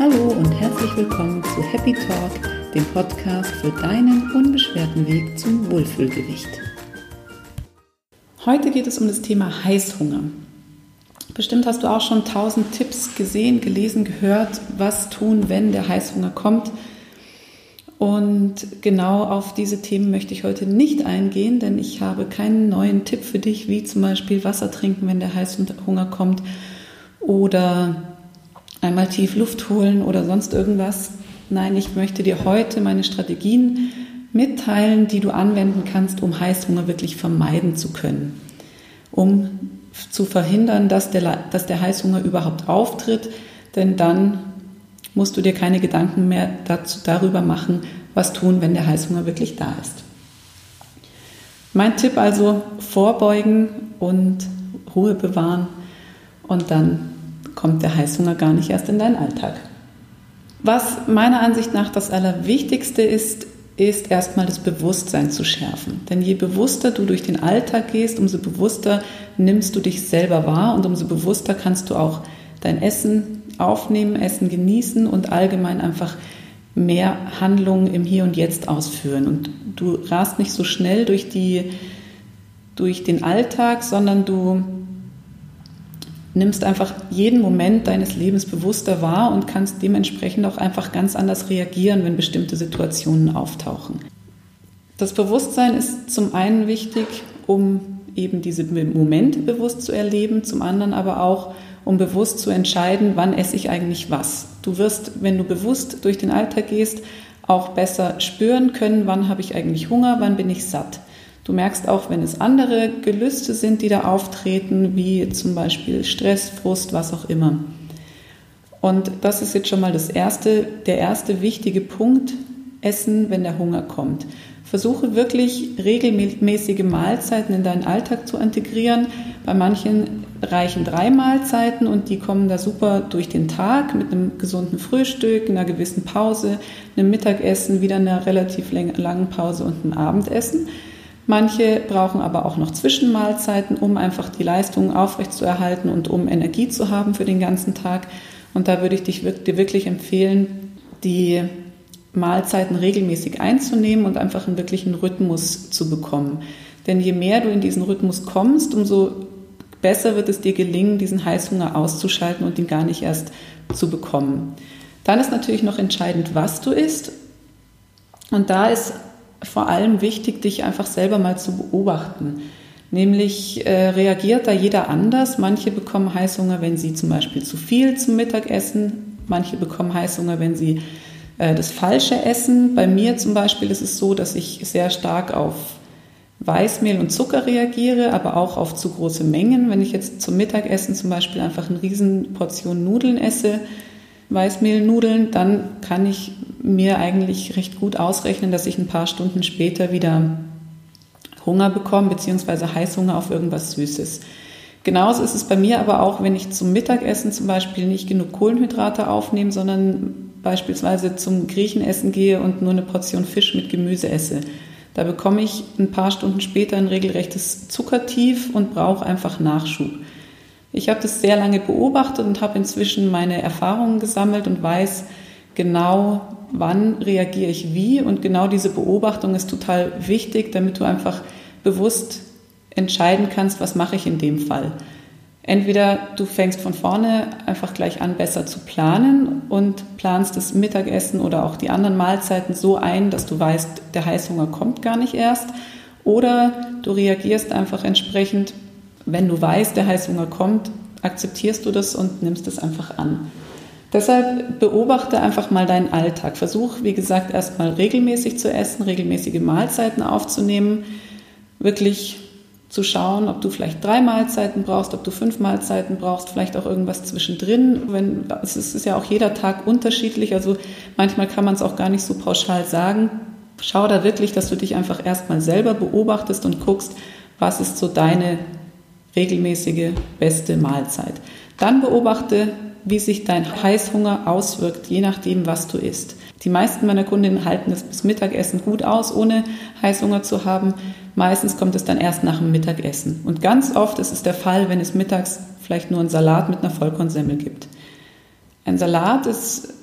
Hallo und herzlich willkommen zu Happy Talk, dem Podcast für deinen unbeschwerten Weg zum Wohlfühlgewicht. Heute geht es um das Thema Heißhunger. Bestimmt hast du auch schon tausend Tipps gesehen, gelesen, gehört, was tun, wenn der Heißhunger kommt. Und genau auf diese Themen möchte ich heute nicht eingehen, denn ich habe keinen neuen Tipp für dich, wie zum Beispiel Wasser trinken, wenn der Heißhunger kommt oder einmal tief Luft holen oder sonst irgendwas. Nein, ich möchte dir heute meine Strategien mitteilen, die du anwenden kannst, um Heißhunger wirklich vermeiden zu können. Um zu verhindern, dass der, dass der Heißhunger überhaupt auftritt, denn dann musst du dir keine Gedanken mehr dazu, darüber machen, was tun, wenn der Heißhunger wirklich da ist. Mein Tipp also, vorbeugen und Ruhe bewahren und dann kommt der Heißhunger gar nicht erst in deinen Alltag. Was meiner Ansicht nach das Allerwichtigste ist, ist erstmal das Bewusstsein zu schärfen. Denn je bewusster du durch den Alltag gehst, umso bewusster nimmst du dich selber wahr und umso bewusster kannst du auch dein Essen aufnehmen, Essen genießen und allgemein einfach mehr Handlungen im Hier und Jetzt ausführen. Und du rast nicht so schnell durch, die, durch den Alltag, sondern du nimmst einfach jeden Moment deines Lebens bewusster wahr und kannst dementsprechend auch einfach ganz anders reagieren, wenn bestimmte Situationen auftauchen. Das Bewusstsein ist zum einen wichtig, um eben diese Momente bewusst zu erleben, zum anderen aber auch, um bewusst zu entscheiden, wann esse ich eigentlich was. Du wirst, wenn du bewusst durch den Alltag gehst, auch besser spüren können, wann habe ich eigentlich Hunger, wann bin ich satt. Du merkst auch, wenn es andere Gelüste sind, die da auftreten, wie zum Beispiel Stress, Frust, was auch immer. Und das ist jetzt schon mal das erste, der erste wichtige Punkt, Essen, wenn der Hunger kommt. Versuche wirklich regelmäßige Mahlzeiten in deinen Alltag zu integrieren. Bei manchen reichen drei Mahlzeiten und die kommen da super durch den Tag mit einem gesunden Frühstück, einer gewissen Pause, einem Mittagessen, wieder einer relativ langen Pause und einem Abendessen. Manche brauchen aber auch noch Zwischenmahlzeiten, um einfach die Leistung aufrechtzuerhalten und um Energie zu haben für den ganzen Tag. Und da würde ich dich, dir wirklich empfehlen, die Mahlzeiten regelmäßig einzunehmen und einfach einen wirklichen Rhythmus zu bekommen. Denn je mehr du in diesen Rhythmus kommst, umso besser wird es dir gelingen, diesen Heißhunger auszuschalten und ihn gar nicht erst zu bekommen. Dann ist natürlich noch entscheidend, was du isst. Und da ist vor allem wichtig, dich einfach selber mal zu beobachten. Nämlich äh, reagiert da jeder anders. Manche bekommen Heißhunger, wenn sie zum Beispiel zu viel zum Mittagessen. Manche bekommen Heißhunger, wenn sie äh, das Falsche essen. Bei mir zum Beispiel ist es so, dass ich sehr stark auf Weißmehl und Zucker reagiere, aber auch auf zu große Mengen. Wenn ich jetzt zum Mittagessen zum Beispiel einfach eine riesen Portion Nudeln esse, Weißmehlnudeln, dann kann ich mir eigentlich recht gut ausrechnen, dass ich ein paar Stunden später wieder Hunger bekomme, beziehungsweise Heißhunger auf irgendwas Süßes. Genauso ist es bei mir aber auch, wenn ich zum Mittagessen zum Beispiel nicht genug Kohlenhydrate aufnehme, sondern beispielsweise zum Griechenessen gehe und nur eine Portion Fisch mit Gemüse esse. Da bekomme ich ein paar Stunden später ein regelrechtes Zuckertief und brauche einfach Nachschub. Ich habe das sehr lange beobachtet und habe inzwischen meine Erfahrungen gesammelt und weiß genau, wann reagiere ich wie. Und genau diese Beobachtung ist total wichtig, damit du einfach bewusst entscheiden kannst, was mache ich in dem Fall. Entweder du fängst von vorne einfach gleich an, besser zu planen und planst das Mittagessen oder auch die anderen Mahlzeiten so ein, dass du weißt, der Heißhunger kommt gar nicht erst. Oder du reagierst einfach entsprechend wenn du weißt, der Heißhunger kommt, akzeptierst du das und nimmst es einfach an. Deshalb beobachte einfach mal deinen Alltag. Versuch, wie gesagt, erstmal regelmäßig zu essen, regelmäßige Mahlzeiten aufzunehmen, wirklich zu schauen, ob du vielleicht drei Mahlzeiten brauchst, ob du fünf Mahlzeiten brauchst, vielleicht auch irgendwas zwischendrin. Wenn, es ist ja auch jeder Tag unterschiedlich, also manchmal kann man es auch gar nicht so pauschal sagen. Schau da wirklich, dass du dich einfach erstmal selber beobachtest und guckst, was ist so deine regelmäßige beste Mahlzeit. Dann beobachte, wie sich dein Heißhunger auswirkt, je nachdem, was du isst. Die meisten meiner Kundinnen halten es bis Mittagessen gut aus, ohne Heißhunger zu haben. Meistens kommt es dann erst nach dem Mittagessen. Und ganz oft ist es der Fall, wenn es mittags vielleicht nur einen Salat mit einer Vollkornsemmel gibt. Ein Salat ist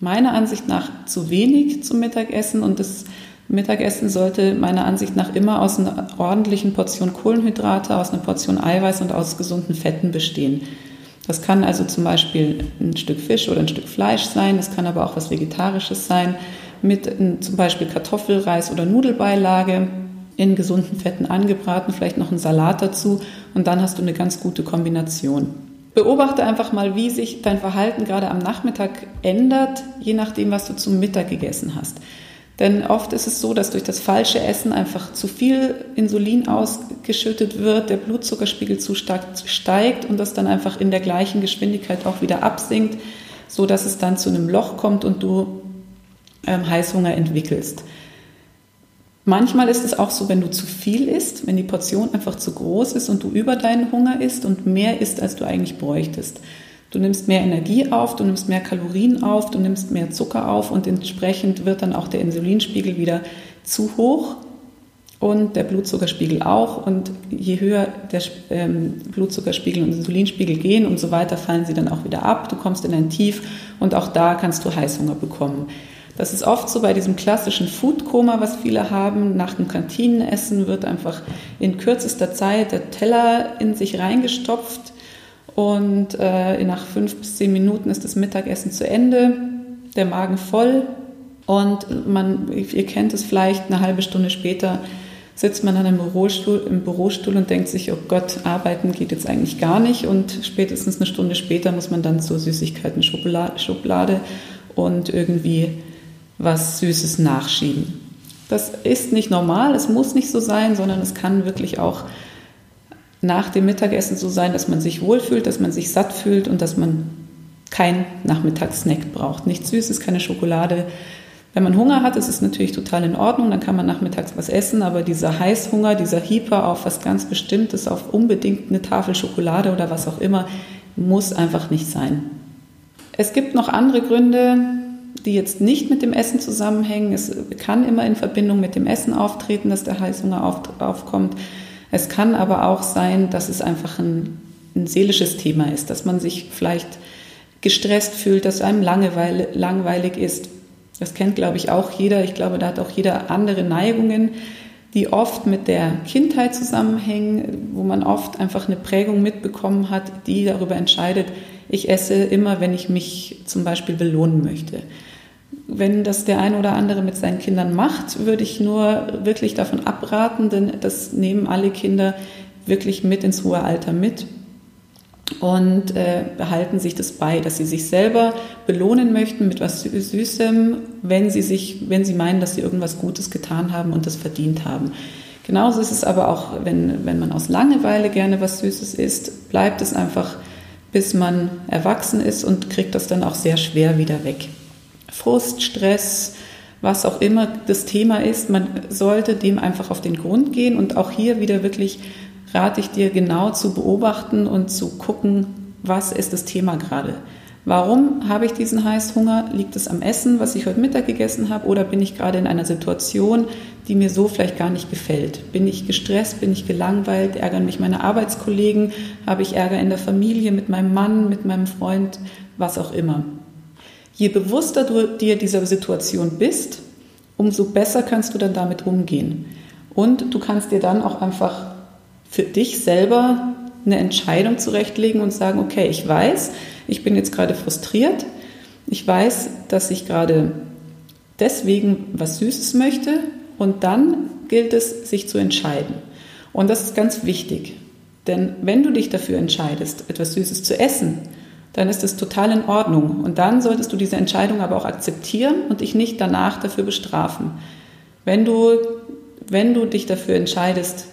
meiner Ansicht nach zu wenig zum Mittagessen und das Mittagessen sollte meiner Ansicht nach immer aus einer ordentlichen Portion Kohlenhydrate, aus einer Portion Eiweiß und aus gesunden Fetten bestehen. Das kann also zum Beispiel ein Stück Fisch oder ein Stück Fleisch sein, das kann aber auch was Vegetarisches sein, mit zum Beispiel Kartoffelreis oder Nudelbeilage in gesunden Fetten angebraten, vielleicht noch ein Salat dazu und dann hast du eine ganz gute Kombination. Beobachte einfach mal, wie sich dein Verhalten gerade am Nachmittag ändert, je nachdem, was du zum Mittag gegessen hast. Denn oft ist es so, dass durch das falsche Essen einfach zu viel Insulin ausgeschüttet wird, der Blutzuckerspiegel zu stark steigt und das dann einfach in der gleichen Geschwindigkeit auch wieder absinkt, so dass es dann zu einem Loch kommt und du ähm, Heißhunger entwickelst. Manchmal ist es auch so, wenn du zu viel isst, wenn die Portion einfach zu groß ist und du über deinen Hunger isst und mehr isst, als du eigentlich bräuchtest. Du nimmst mehr Energie auf, du nimmst mehr Kalorien auf, du nimmst mehr Zucker auf und entsprechend wird dann auch der Insulinspiegel wieder zu hoch und der Blutzuckerspiegel auch. Und je höher der ähm, Blutzuckerspiegel und Insulinspiegel gehen, umso weiter fallen sie dann auch wieder ab. Du kommst in ein Tief und auch da kannst du Heißhunger bekommen. Das ist oft so bei diesem klassischen Foodkoma, was viele haben. Nach dem Kantinenessen wird einfach in kürzester Zeit der Teller in sich reingestopft und äh, nach fünf bis zehn Minuten ist das Mittagessen zu Ende, der Magen voll und man, ihr kennt es vielleicht, eine halbe Stunde später sitzt man dann im Bürostuhl, im Bürostuhl und denkt sich, oh Gott, arbeiten geht jetzt eigentlich gar nicht und spätestens eine Stunde später muss man dann zur Süßigkeiten Schokolade, Schublade und irgendwie was Süßes nachschieben. Das ist nicht normal, es muss nicht so sein, sondern es kann wirklich auch nach dem Mittagessen so sein, dass man sich wohlfühlt, dass man sich satt fühlt und dass man kein Nachmittagssnack braucht. Nichts Süßes, keine Schokolade. Wenn man Hunger hat, ist es natürlich total in Ordnung, dann kann man nachmittags was essen, aber dieser Heißhunger, dieser Hieper auf was ganz Bestimmtes, auf unbedingt eine Tafel Schokolade oder was auch immer, muss einfach nicht sein. Es gibt noch andere Gründe, die jetzt nicht mit dem Essen zusammenhängen. Es kann immer in Verbindung mit dem Essen auftreten, dass der Heißhunger aufkommt. Es kann aber auch sein, dass es einfach ein, ein seelisches Thema ist, dass man sich vielleicht gestresst fühlt, dass einem Langeweile, langweilig ist. Das kennt, glaube ich, auch jeder. Ich glaube, da hat auch jeder andere Neigungen, die oft mit der Kindheit zusammenhängen, wo man oft einfach eine Prägung mitbekommen hat, die darüber entscheidet, ich esse immer, wenn ich mich zum Beispiel belohnen möchte wenn das der eine oder andere mit seinen Kindern macht, würde ich nur wirklich davon abraten, denn das nehmen alle Kinder wirklich mit ins hohe Alter mit und äh, behalten sich das bei, dass sie sich selber belohnen möchten mit was Süßem, wenn sie sich, wenn sie meinen, dass sie irgendwas Gutes getan haben und das verdient haben. Genauso ist es aber auch, wenn, wenn man aus Langeweile gerne was Süßes isst, bleibt es einfach, bis man erwachsen ist und kriegt das dann auch sehr schwer wieder weg. Frust, Stress, was auch immer das Thema ist, man sollte dem einfach auf den Grund gehen und auch hier wieder wirklich rate ich dir genau zu beobachten und zu gucken, was ist das Thema gerade. Warum habe ich diesen Heißhunger? Liegt es am Essen, was ich heute Mittag gegessen habe, oder bin ich gerade in einer Situation, die mir so vielleicht gar nicht gefällt? Bin ich gestresst? Bin ich gelangweilt? Ärgern mich meine Arbeitskollegen? Habe ich Ärger in der Familie mit meinem Mann, mit meinem Freund? Was auch immer. Je bewusster du dir dieser Situation bist, umso besser kannst du dann damit umgehen. Und du kannst dir dann auch einfach für dich selber eine Entscheidung zurechtlegen und sagen, okay, ich weiß, ich bin jetzt gerade frustriert, ich weiß, dass ich gerade deswegen was Süßes möchte und dann gilt es, sich zu entscheiden. Und das ist ganz wichtig, denn wenn du dich dafür entscheidest, etwas Süßes zu essen, dann ist es total in Ordnung. Und dann solltest du diese Entscheidung aber auch akzeptieren und dich nicht danach dafür bestrafen. Wenn du, wenn du dich dafür entscheidest,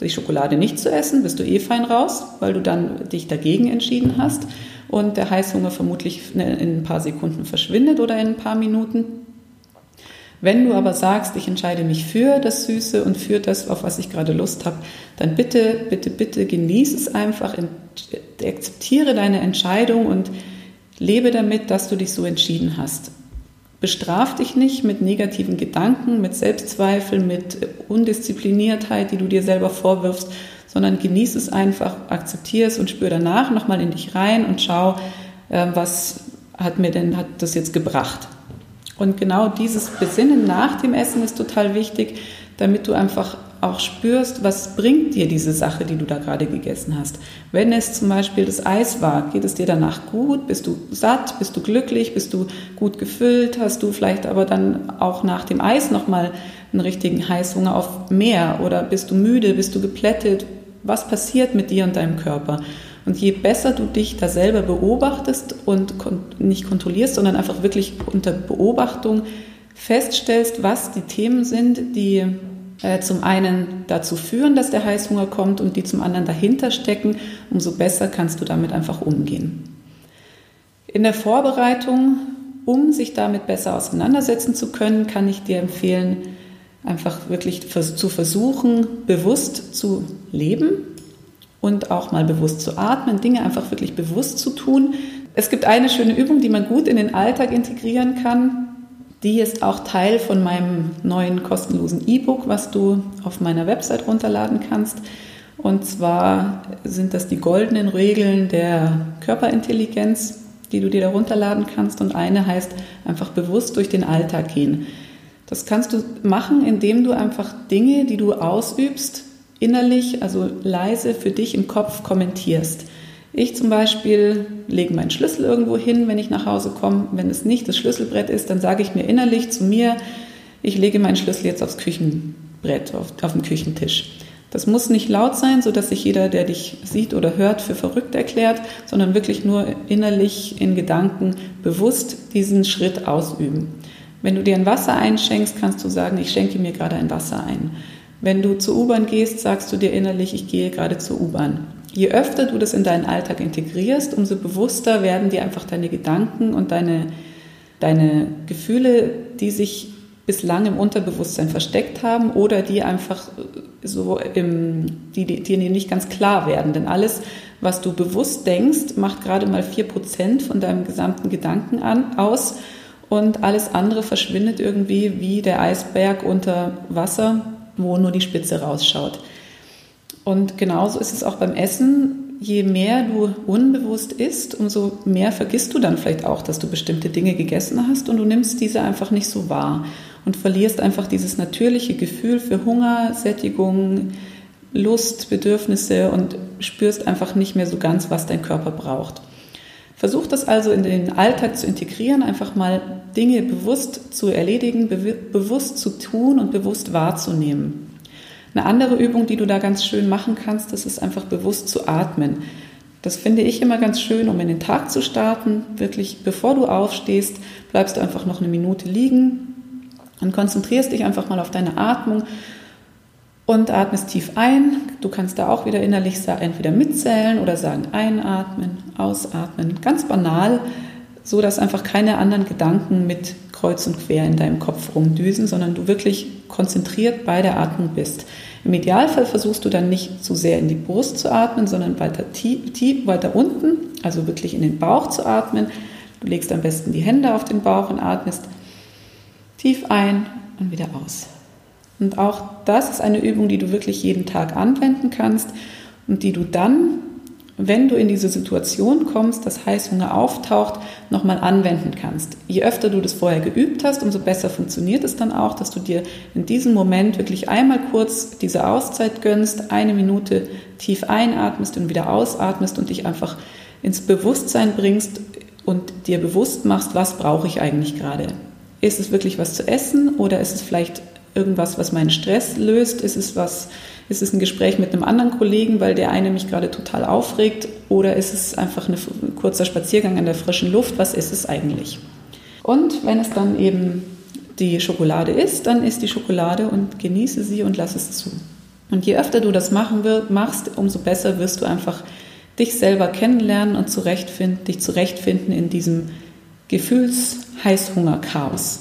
die Schokolade nicht zu essen, bist du eh fein raus, weil du dann dich dagegen entschieden hast und der Heißhunger vermutlich in ein paar Sekunden verschwindet oder in ein paar Minuten. Wenn du aber sagst, ich entscheide mich für das Süße und für das, auf was ich gerade Lust habe, dann bitte, bitte, bitte genieße es einfach, akzeptiere deine Entscheidung und lebe damit, dass du dich so entschieden hast. Bestraf dich nicht mit negativen Gedanken, mit Selbstzweifel, mit Undiszipliniertheit, die du dir selber vorwirfst, sondern genieße es einfach, akzeptiere es und spüre danach nochmal in dich rein und schau, äh, was hat mir denn hat das jetzt gebracht. Und genau dieses Besinnen nach dem Essen ist total wichtig, damit du einfach auch spürst, was bringt dir diese Sache, die du da gerade gegessen hast. Wenn es zum Beispiel das Eis war, geht es dir danach gut? Bist du satt? Bist du glücklich? Bist du gut gefüllt? Hast du vielleicht aber dann auch nach dem Eis nochmal einen richtigen Heißhunger auf mehr? Oder bist du müde? Bist du geplättet? Was passiert mit dir und deinem Körper? Und je besser du dich da selber beobachtest und nicht kontrollierst, sondern einfach wirklich unter Beobachtung feststellst, was die Themen sind, die äh, zum einen dazu führen, dass der Heißhunger kommt und die zum anderen dahinter stecken, umso besser kannst du damit einfach umgehen. In der Vorbereitung, um sich damit besser auseinandersetzen zu können, kann ich dir empfehlen, einfach wirklich zu versuchen, bewusst zu leben und auch mal bewusst zu atmen, Dinge einfach wirklich bewusst zu tun. Es gibt eine schöne Übung, die man gut in den Alltag integrieren kann. Die ist auch Teil von meinem neuen kostenlosen E-Book, was du auf meiner Website runterladen kannst. Und zwar sind das die goldenen Regeln der Körperintelligenz, die du dir da runterladen kannst. Und eine heißt einfach bewusst durch den Alltag gehen. Das kannst du machen, indem du einfach Dinge, die du ausübst, innerlich, also leise für dich im Kopf kommentierst. Ich zum Beispiel lege meinen Schlüssel irgendwo hin, wenn ich nach Hause komme. Wenn es nicht das Schlüsselbrett ist, dann sage ich mir innerlich zu mir, ich lege meinen Schlüssel jetzt aufs Küchenbrett, auf, auf den Küchentisch. Das muss nicht laut sein, so dass sich jeder, der dich sieht oder hört, für verrückt erklärt, sondern wirklich nur innerlich in Gedanken bewusst diesen Schritt ausüben. Wenn du dir ein Wasser einschenkst, kannst du sagen, ich schenke mir gerade ein Wasser ein. Wenn du zur U-Bahn gehst, sagst du dir innerlich, ich gehe gerade zur U-Bahn. Je öfter du das in deinen Alltag integrierst, umso bewusster werden dir einfach deine Gedanken und deine, deine Gefühle, die sich bislang im Unterbewusstsein versteckt haben oder die einfach so im, die, die, die dir nicht ganz klar werden. Denn alles, was du bewusst denkst, macht gerade mal 4% von deinem gesamten Gedanken an, aus und alles andere verschwindet irgendwie wie der Eisberg unter Wasser, wo nur die Spitze rausschaut. Und genauso ist es auch beim Essen. Je mehr du unbewusst isst, umso mehr vergisst du dann vielleicht auch, dass du bestimmte Dinge gegessen hast und du nimmst diese einfach nicht so wahr und verlierst einfach dieses natürliche Gefühl für Hunger, Sättigung, Lust, Bedürfnisse und spürst einfach nicht mehr so ganz, was dein Körper braucht. Versuch das also in den Alltag zu integrieren, einfach mal Dinge bewusst zu erledigen, bewusst zu tun und bewusst wahrzunehmen. Eine andere Übung, die du da ganz schön machen kannst, das ist einfach bewusst zu atmen. Das finde ich immer ganz schön, um in den Tag zu starten. Wirklich, bevor du aufstehst, bleibst du einfach noch eine Minute liegen und konzentrierst dich einfach mal auf deine Atmung und atmest tief ein. Du kannst da auch wieder innerlich entweder mitzählen oder sagen einatmen, ausatmen. Ganz banal, so dass einfach keine anderen Gedanken mit kreuz und quer in deinem Kopf rumdüsen, sondern du wirklich konzentriert bei der Atmung bist. Im Idealfall versuchst du dann nicht zu sehr in die Brust zu atmen, sondern weiter tief, tief weiter unten, also wirklich in den Bauch zu atmen. Du legst am besten die Hände auf den Bauch und atmest tief ein und wieder aus. Und auch das ist eine Übung, die du wirklich jeden Tag anwenden kannst und die du dann wenn du in diese Situation kommst, dass Heißhunger auftaucht, nochmal anwenden kannst. Je öfter du das vorher geübt hast, umso besser funktioniert es dann auch, dass du dir in diesem Moment wirklich einmal kurz diese Auszeit gönnst, eine Minute tief einatmest und wieder ausatmest und dich einfach ins Bewusstsein bringst und dir bewusst machst, was brauche ich eigentlich gerade. Ist es wirklich was zu essen oder ist es vielleicht irgendwas, was meinen Stress löst? Ist es was, ist es ein Gespräch mit einem anderen Kollegen, weil der eine mich gerade total aufregt? Oder ist es einfach ein kurzer Spaziergang in der frischen Luft? Was ist es eigentlich? Und wenn es dann eben die Schokolade ist, dann isst die Schokolade und genieße sie und lass es zu. Und je öfter du das machen wirst, machst, umso besser wirst du einfach dich selber kennenlernen und zurechtfinden, dich zurechtfinden in diesem Gefühls-Heißhunger-Chaos.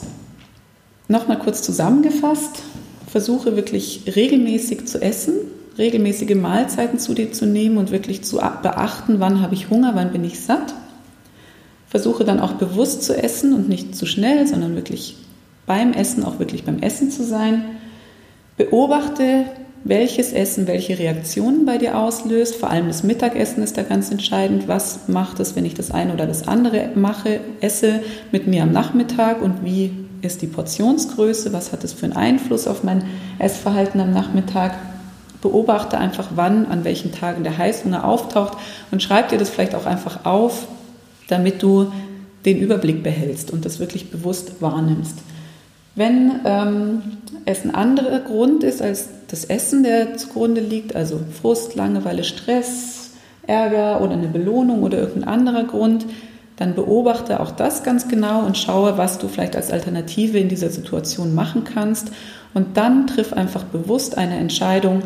Nochmal kurz zusammengefasst, versuche wirklich regelmäßig zu essen, regelmäßige Mahlzeiten zu dir zu nehmen und wirklich zu beachten, wann habe ich Hunger, wann bin ich satt. Versuche dann auch bewusst zu essen und nicht zu schnell, sondern wirklich beim Essen auch wirklich beim Essen zu sein. Beobachte, welches Essen welche Reaktionen bei dir auslöst. Vor allem das Mittagessen ist da ganz entscheidend. Was macht es, wenn ich das eine oder das andere mache, esse mit mir am Nachmittag und wie ist die Portionsgröße, was hat es für einen Einfluss auf mein Essverhalten am Nachmittag. Beobachte einfach, wann, an welchen Tagen der Heißhunger auftaucht und schreib dir das vielleicht auch einfach auf, damit du den Überblick behältst und das wirklich bewusst wahrnimmst. Wenn ähm, es ein anderer Grund ist als das Essen, der zugrunde liegt, also Frust, Langeweile, Stress, Ärger oder eine Belohnung oder irgendein anderer Grund, dann beobachte auch das ganz genau und schaue, was du vielleicht als Alternative in dieser Situation machen kannst. Und dann triff einfach bewusst eine Entscheidung,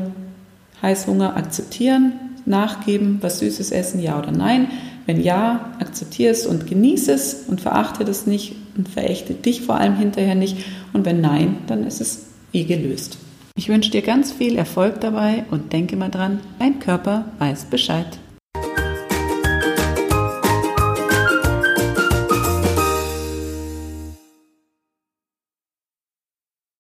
Heißhunger akzeptieren, nachgeben, was Süßes essen, ja oder nein. Wenn ja, akzeptiere es und genieße es und verachte das nicht und verächte dich vor allem hinterher nicht. Und wenn nein, dann ist es wie gelöst. Ich wünsche dir ganz viel Erfolg dabei und denke mal dran, dein Körper weiß Bescheid.